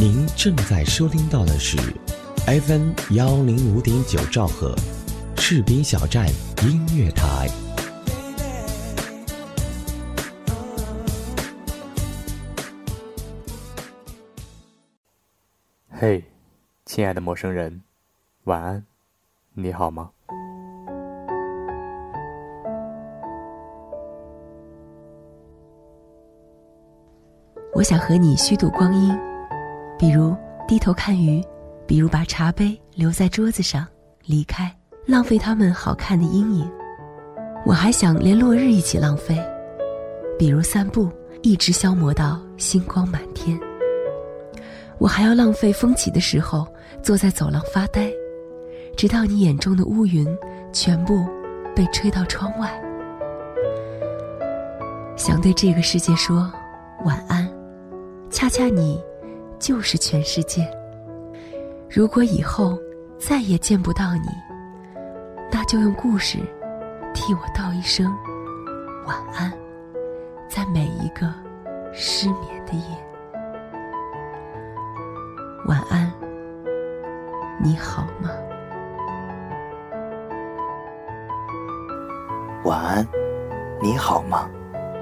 您正在收听到的是 FM 幺零五点九兆赫，士兵小站音乐台。嘿，亲爱的陌生人，晚安，你好吗？我想和你虚度光阴，比如低头看鱼，比如把茶杯留在桌子上离开，浪费它们好看的阴影。我还想连落日一起浪费，比如散步，一直消磨到星光满天。我还要浪费风起的时候，坐在走廊发呆，直到你眼中的乌云全部被吹到窗外。想对这个世界说晚安。恰恰你，就是全世界。如果以后再也见不到你，那就用故事替我道一声晚安，在每一个失眠的夜。晚安，你好吗？晚安，你好吗？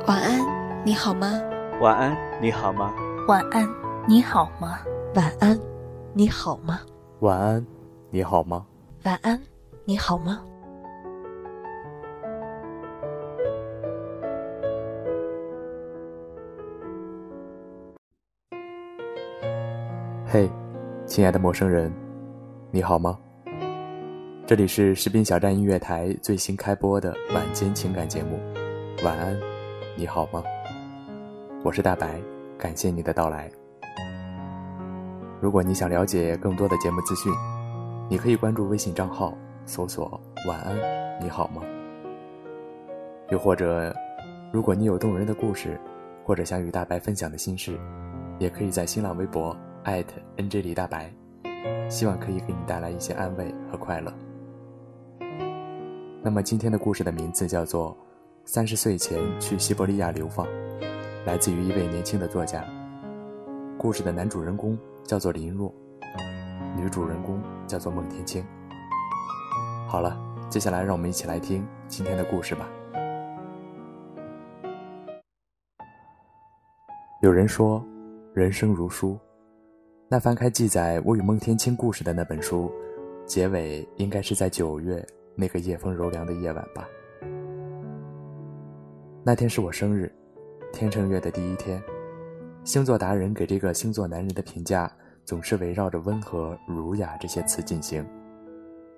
晚安，你好吗？晚安，你好吗？晚安，你好吗？晚安，你好吗？晚安，你好吗？晚安，你好吗？嘿，亲爱的陌生人，你好吗？这里是士兵小站音乐台最新开播的晚间情感节目，晚安，你好吗？我是大白。感谢你的到来。如果你想了解更多的节目资讯，你可以关注微信账号，搜索“晚安，你好吗”。又或者，如果你有动人的故事，或者想与大白分享的心事，也可以在新浪微博 @NJ 李大白，希望可以给你带来一些安慰和快乐。那么今天的故事的名字叫做《三十岁前去西伯利亚流放》。来自于一位年轻的作家。故事的男主人公叫做林若，女主人公叫做孟天青。好了，接下来让我们一起来听今天的故事吧。有人说，人生如书，那翻开记载我与孟天青故事的那本书，结尾应该是在九月那个夜风柔凉的夜晚吧。那天是我生日。天秤月的第一天，星座达人给这个星座男人的评价总是围绕着温和、儒雅这些词进行。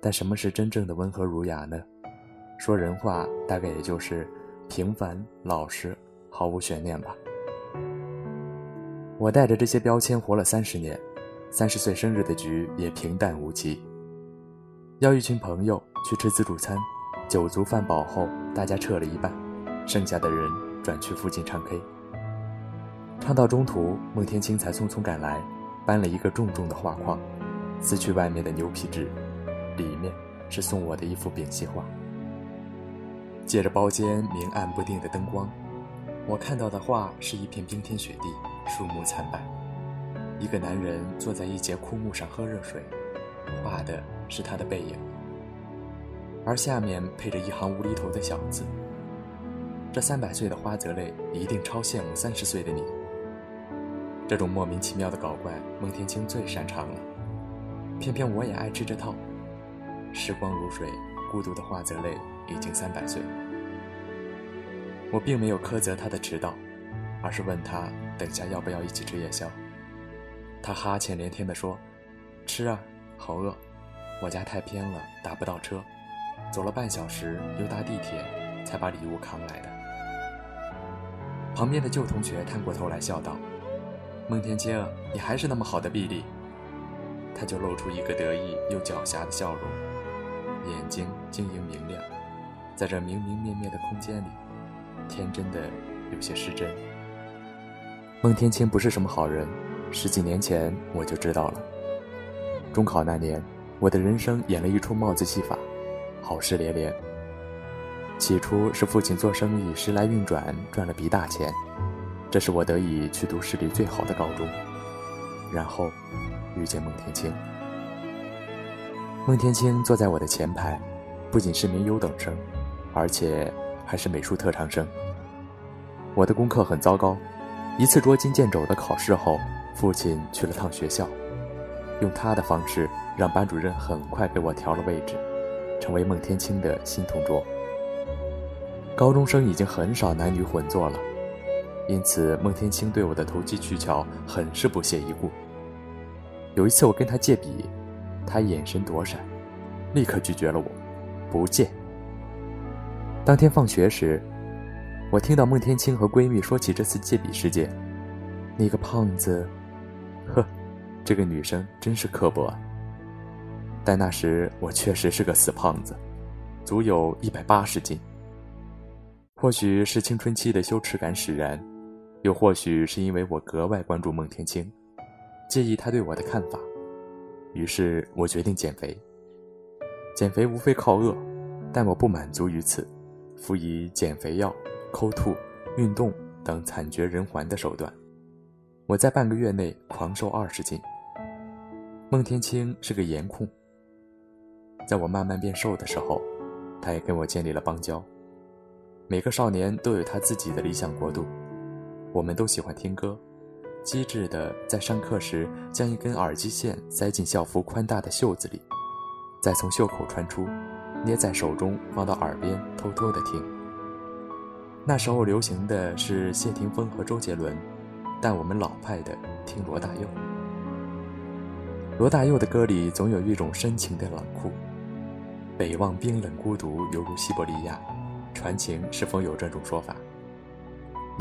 但什么是真正的温和儒雅呢？说人话，大概也就是平凡、老实、毫无悬念吧。我带着这些标签活了三十年，三十岁生日的局也平淡无奇。邀一群朋友去吃自助餐，酒足饭饱后，大家撤了一半，剩下的人。转去附近唱 K，唱到中途，孟天青才匆匆赶来，搬了一个重重的画框，撕去外面的牛皮纸，里面是送我的一幅丙烯画。借着包间明暗不定的灯光，我看到的画是一片冰天雪地，树木惨白，一个男人坐在一节枯木上喝热水，画的是他的背影，而下面配着一行无厘头的小字。这三百岁的花泽类一定超羡慕三十岁的你。这种莫名其妙的搞怪，孟天青最擅长了。偏偏我也爱吃这套。时光如水，孤独的花泽类已经三百岁。我并没有苛责他的迟到，而是问他等下要不要一起吃夜宵。他哈欠连天地说：“吃啊，好饿。我家太偏了，打不到车，走了半小时又搭地铁，才把礼物扛来的。”旁边的旧同学探过头来笑道：“孟天青，你还是那么好的臂力。”他就露出一个得意又狡黠的笑容，眼睛晶莹明亮，在这明明灭灭的空间里，天真的有些失真。孟天青不是什么好人，十几年前我就知道了。中考那年，我的人生演了一出帽子戏法，好事连连。起初是父亲做生意时来运转，赚了笔大钱，这是我得以去读市里最好的高中。然后遇见孟天青。孟天青坐在我的前排，不仅是名优等生，而且还是美术特长生。我的功课很糟糕，一次捉襟见肘的考试后，父亲去了趟学校，用他的方式让班主任很快给我调了位置，成为孟天青的新同桌。高中生已经很少男女混坐了，因此孟天青对我的投机取巧很是不屑一顾。有一次我跟他借笔。他眼神躲闪，立刻拒绝了我，不借。当天放学时，我听到孟天青和闺蜜说起这次借笔事件。那个胖子，呵，这个女生真是刻薄啊。但那时我确实是个死胖子，足有一百八十斤。或许是青春期的羞耻感使然，又或许是因为我格外关注孟天青，介意他对我的看法。于是我决定减肥。减肥无非靠饿，但我不满足于此，辅以减肥药、抠吐、运动等惨绝人寰的手段。我在半个月内狂瘦二十斤。孟天青是个颜控，在我慢慢变瘦的时候，他也跟我建立了邦交。每个少年都有他自己的理想国度，我们都喜欢听歌。机智的在上课时将一根耳机线塞进校服宽大的袖子里，再从袖口穿出，捏在手中放到耳边偷偷的听。那时候流行的是谢霆锋和周杰伦，但我们老派的听罗大佑。罗大佑的歌里总有一种深情的冷酷，北望冰冷孤独，犹如西伯利亚。传情是否有这种说法？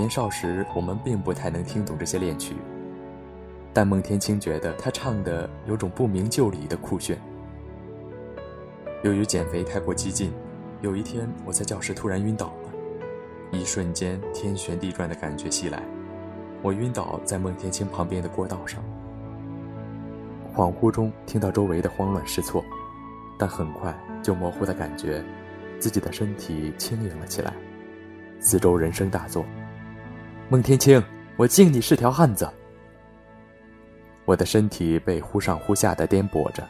年少时，我们并不太能听懂这些恋曲，但孟天青觉得他唱的有种不明就里的酷炫。由于减肥太过激进，有一天我在教室突然晕倒了，一瞬间天旋地转的感觉袭来，我晕倒在孟天青旁边的过道上，恍惚中听到周围的慌乱失措，但很快就模糊的感觉自己的身体轻盈了起来，四周人声大作。孟天青，我敬你是条汉子。我的身体被忽上忽下的颠簸着，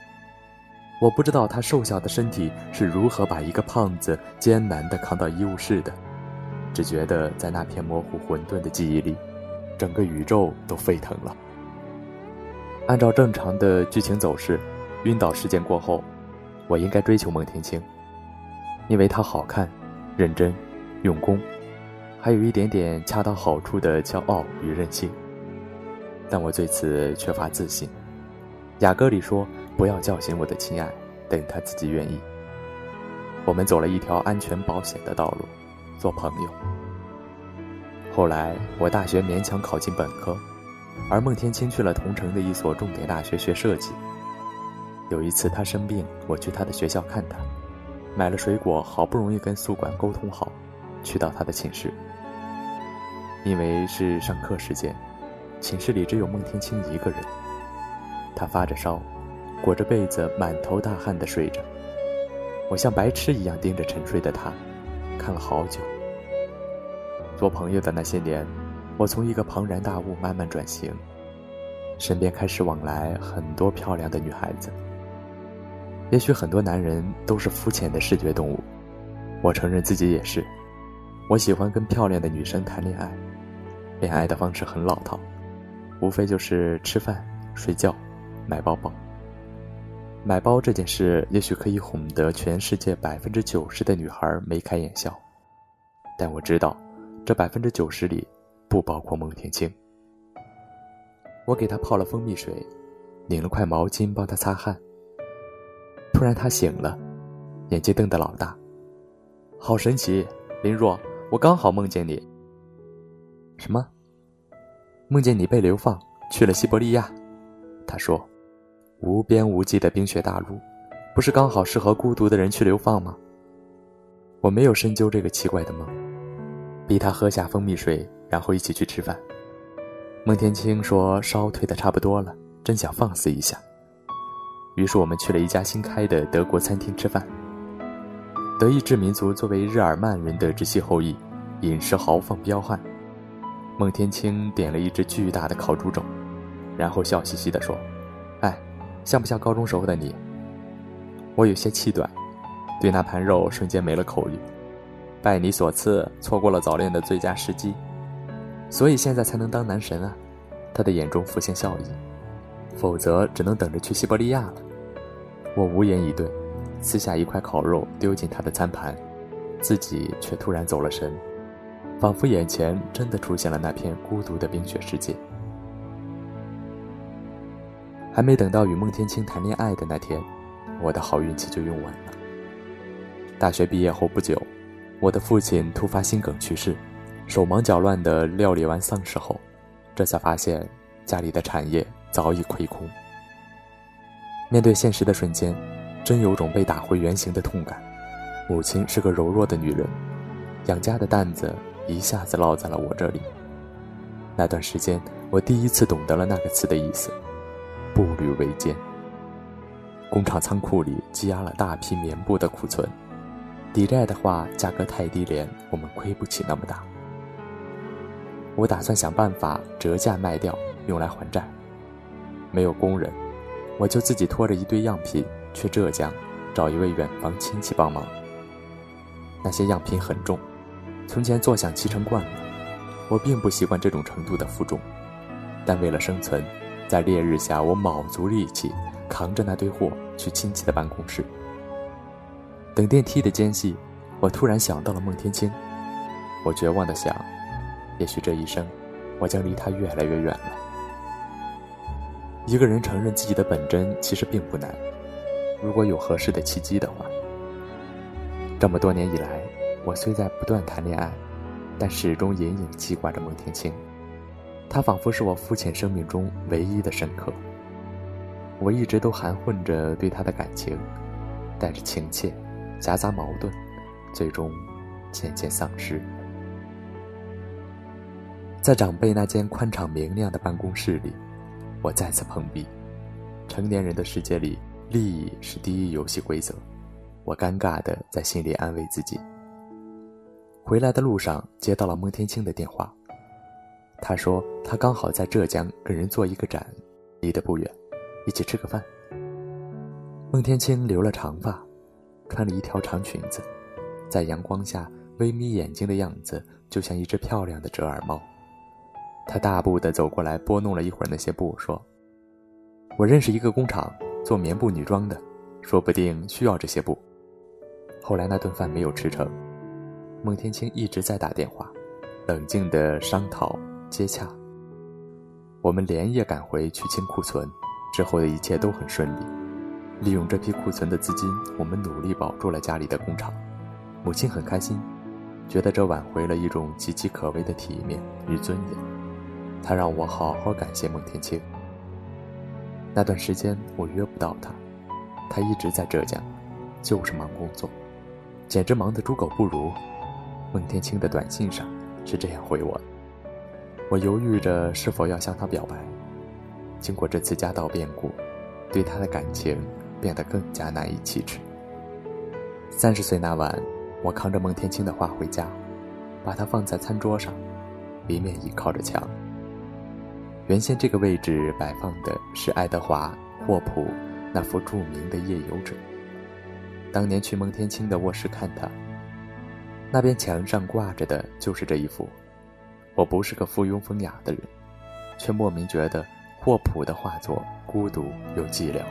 我不知道他瘦小的身体是如何把一个胖子艰难地扛到医务室的，只觉得在那片模糊混沌的记忆里，整个宇宙都沸腾了。按照正常的剧情走势，晕倒事件过后，我应该追求孟天青，因为他好看、认真、用功。还有一点点恰到好处的骄傲与任性，但我对此缺乏自信。雅歌里说：“不要叫醒我的亲爱，等他自己愿意。”我们走了一条安全保险的道路，做朋友。后来我大学勉强考进本科，而孟天青去了同城的一所重点大学学设计。有一次他生病，我去他的学校看他，买了水果，好不容易跟宿管沟通好，去到他的寝室。因为是上课时间，寝室里只有孟天青一个人。他发着烧，裹着被子，满头大汗地睡着。我像白痴一样盯着沉睡的他，看了好久。做朋友的那些年，我从一个庞然大物慢慢转型，身边开始往来很多漂亮的女孩子。也许很多男人都是肤浅的视觉动物，我承认自己也是。我喜欢跟漂亮的女生谈恋爱。恋爱的方式很老套，无非就是吃饭、睡觉、买包包。买包这件事也许可以哄得全世界百分之九十的女孩眉开眼笑，但我知道，这百分之九十里不包括孟天青。我给他泡了蜂蜜水，拧了块毛巾帮他擦汗。突然他醒了，眼睛瞪得老大，好神奇！林若，我刚好梦见你。什么？梦见你被流放去了西伯利亚？他说：“无边无际的冰雪大陆，不是刚好适合孤独的人去流放吗？”我没有深究这个奇怪的梦，逼他喝下蜂蜜水，然后一起去吃饭。孟天青说：“烧退的差不多了，真想放肆一下。”于是我们去了一家新开的德国餐厅吃饭。德意志民族作为日耳曼人的直系后裔，饮食豪放彪悍。孟天青点了一只巨大的烤猪肘，然后笑嘻嘻地说：“哎，像不像高中时候的你？”我有些气短，对那盘肉瞬间没了口欲。拜你所赐，错过了早恋的最佳时机，所以现在才能当男神啊！他的眼中浮现笑意，否则只能等着去西伯利亚了。我无言以对，撕下一块烤肉丢进他的餐盘，自己却突然走了神，仿佛眼前真的出现了那片孤独的冰雪世界。还没等到与孟天青谈恋爱的那天，我的好运气就用完了。大学毕业后不久，我的父亲突发心梗去世，手忙脚乱地料理完丧事后，这才发现家里的产业早已亏空。面对现实的瞬间，真有种被打回原形的痛感。母亲是个柔弱的女人，养家的担子一下子落在了我这里。那段时间，我第一次懂得了那个词的意思。步履维艰。工厂仓库里积压了大批棉布的库存，抵债的话价格太低廉，我们亏不起那么大。我打算想办法折价卖掉，用来还债。没有工人，我就自己拖着一堆样品去浙江，找一位远房亲戚帮忙。那些样品很重，从前坐享其成惯了，我并不习惯这种程度的负重，但为了生存。在烈日下，我卯足力气扛着那堆货去亲戚的办公室。等电梯的间隙，我突然想到了孟天青。我绝望地想，也许这一生，我将离他越来越远了。一个人承认自己的本真，其实并不难，如果有合适的契机的话。这么多年以来，我虽在不断谈恋爱，但始终隐隐记挂着孟天青。他仿佛是我父亲生命中唯一的深刻。我一直都含混着对他的感情，带着情切，夹杂矛盾，最终渐渐丧失。在长辈那间宽敞明亮的办公室里，我再次碰壁。成年人的世界里，利益是第一游戏规则。我尴尬的在心里安慰自己。回来的路上接到了孟天青的电话。他说他刚好在浙江跟人做一个展，离得不远，一起吃个饭。孟天青留了长发，穿了一条长裙子，在阳光下微眯眼睛的样子就像一只漂亮的折耳猫。他大步地走过来，拨弄了一会儿那些布，说：“我认识一个工厂做棉布女装的，说不定需要这些布。”后来那顿饭没有吃成，孟天青一直在打电话，冷静地商讨。接洽。我们连夜赶回去清库存，之后的一切都很顺利。利用这批库存的资金，我们努力保住了家里的工厂。母亲很开心，觉得这挽回了一种岌岌可危的体面与尊严。她让我好好感谢孟天青。那段时间我约不到他，他一直在浙江，就是忙工作，简直忙得猪狗不如。孟天青的短信上是这样回我的。我犹豫着是否要向他表白。经过这次家道变故，对他的感情变得更加难以启齿。三十岁那晚，我扛着孟天青的画回家，把它放在餐桌上，一面倚靠着墙。原先这个位置摆放的是爱德华·霍普那幅著名的《夜游者》。当年去孟天青的卧室看他，那边墙上挂着的就是这一幅。我不是个附庸风雅的人，却莫名觉得霍普的画作孤独又寂寥，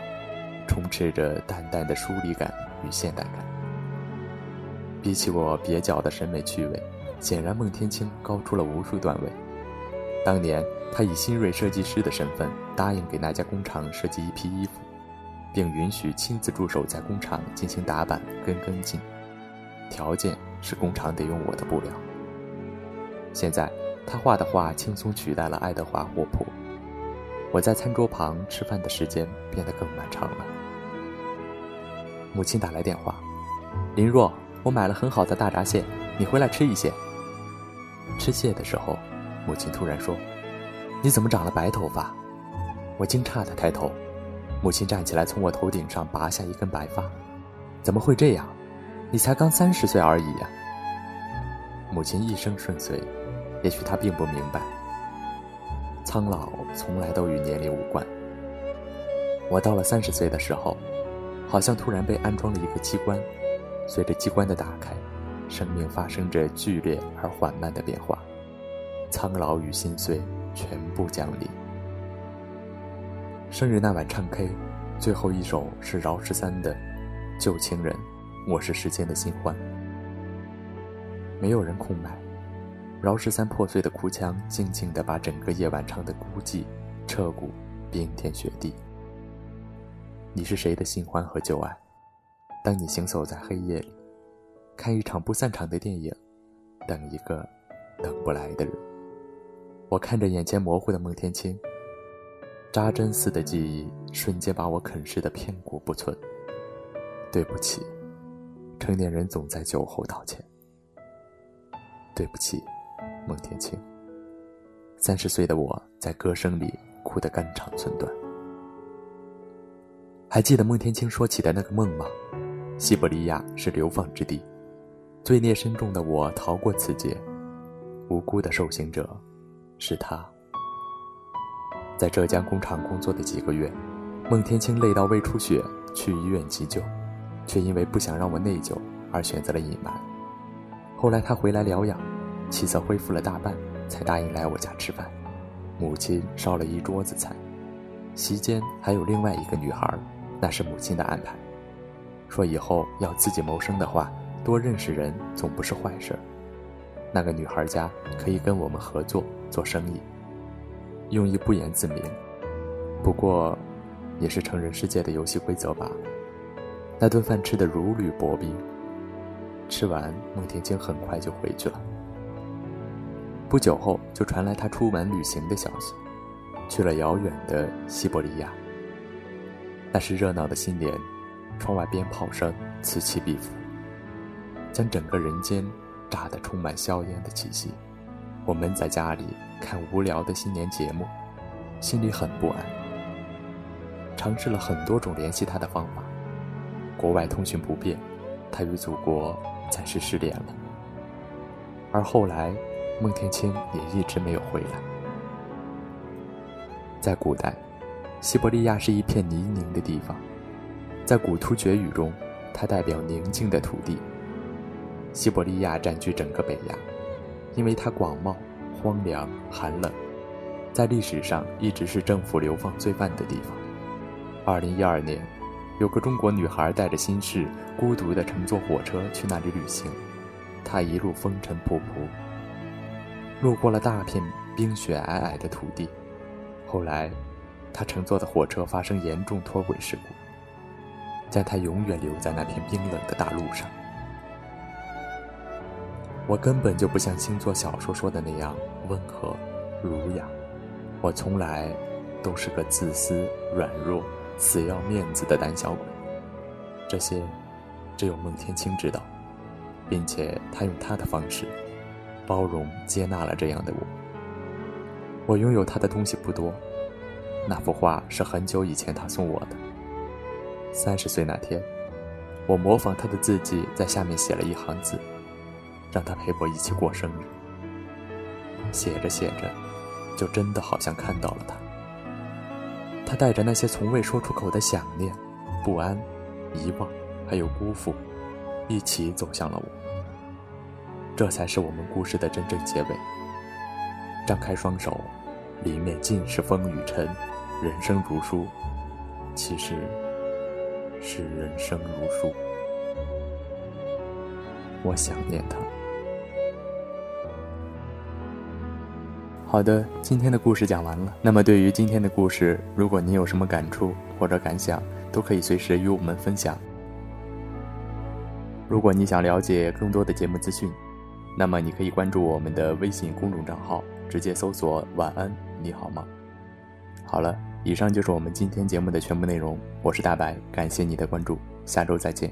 充斥着淡淡的疏离感与现代感。比起我蹩脚的审美趣味，显然孟天青高出了无数段位。当年他以新锐设计师的身份答应给那家工厂设计一批衣服，并允许亲自驻守在工厂进行打版跟跟进，条件是工厂得用我的布料。现在。他画的画轻松取代了爱德华·霍普。我在餐桌旁吃饭的时间变得更漫长了。母亲打来电话：“林若，我买了很好的大闸蟹，你回来吃一些。”吃蟹的时候，母亲突然说：“你怎么长了白头发？”我惊诧地抬头，母亲站起来从我头顶上拔下一根白发：“怎么会这样？你才刚三十岁而已呀！”母亲一生顺遂。也许她并不明白，苍老从来都与年龄无关。我到了三十岁的时候，好像突然被安装了一个机关，随着机关的打开，生命发生着剧烈而缓慢的变化，苍老与心碎全部降临。生日那晚唱 K，最后一首是饶十三的《旧情人》，我是世间的新欢。没有人空白，饶十三破碎的哭腔，静静地把整个夜晚唱的孤寂、彻骨、冰天雪地。你是谁的新欢和旧爱？当你行走在黑夜里，看一场不散场的电影，等一个等不来的人。我看着眼前模糊的孟天青，扎针似的记忆瞬间把我啃噬的片骨不存。对不起，成年人总在酒后道歉。对不起，孟天青。三十岁的我在歌声里哭得肝肠寸断。还记得孟天青说起的那个梦吗？西伯利亚是流放之地，罪孽深重的我逃过此劫，无辜的受刑者是他。在浙江工厂工作的几个月，孟天青累到胃出血，去医院急救，却因为不想让我内疚而选择了隐瞒。后来他回来疗养，气色恢复了大半，才答应来我家吃饭。母亲烧了一桌子菜，席间还有另外一个女孩。那是母亲的安排，说以后要自己谋生的话，多认识人总不是坏事儿。那个女孩家可以跟我们合作做生意，用意不言自明，不过也是成人世界的游戏规则罢了。那顿饭吃得如履薄冰，吃完孟天青很快就回去了。不久后就传来他出门旅行的消息，去了遥远的西伯利亚。那是热闹的新年，窗外鞭炮声此起彼伏，将整个人间炸得充满硝烟的气息。我闷在家里看无聊的新年节目，心里很不安。尝试了很多种联系他的方法，国外通讯不便，他与祖国暂时失联了。而后来，孟天青也一直没有回来。在古代。西伯利亚是一片泥泞的地方，在古突厥语中，它代表宁静的土地。西伯利亚占据整个北亚，因为它广袤、荒凉、寒冷，在历史上一直是政府流放罪犯的地方。二零一二年，有个中国女孩带着心事，孤独地乘坐火车去那里旅行，她一路风尘仆仆，路过了大片冰雪皑皑的土地，后来。他乘坐的火车发生严重脱轨事故，将他永远留在那片冰冷的大陆上。我根本就不像星座小说说的那样温和、儒雅，我从来都是个自私、软弱、死要面子的胆小鬼。这些，只有孟天青知道，并且他用他的方式，包容接纳了这样的我。我拥有他的东西不多。那幅画是很久以前他送我的。三十岁那天，我模仿他的字迹，在下面写了一行字，让他陪我一起过生日。写着写着，就真的好像看到了他。他带着那些从未说出口的想念、不安、遗忘，还有辜负，一起走向了我。这才是我们故事的真正结尾。张开双手。里面尽是风雨尘，人生如书，其实是人生如书。我想念他。好的，今天的故事讲完了。那么，对于今天的故事，如果你有什么感触或者感想，都可以随时与我们分享。如果你想了解更多的节目资讯，那么你可以关注我们的微信公众账号，直接搜索“晚安”。你好吗？好了，以上就是我们今天节目的全部内容。我是大白，感谢你的关注，下周再见。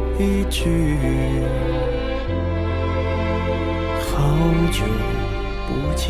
一句，好久。不见。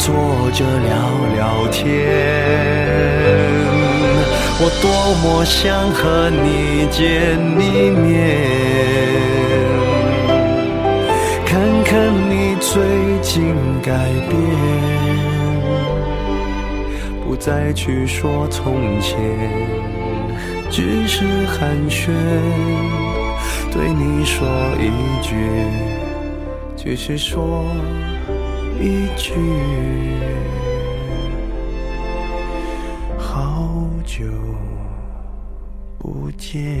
坐着聊聊天。我多么想和你见一面，看看你最近改变，不再去说从前，只是寒暄。对你说一句，只是说一句，好久不见。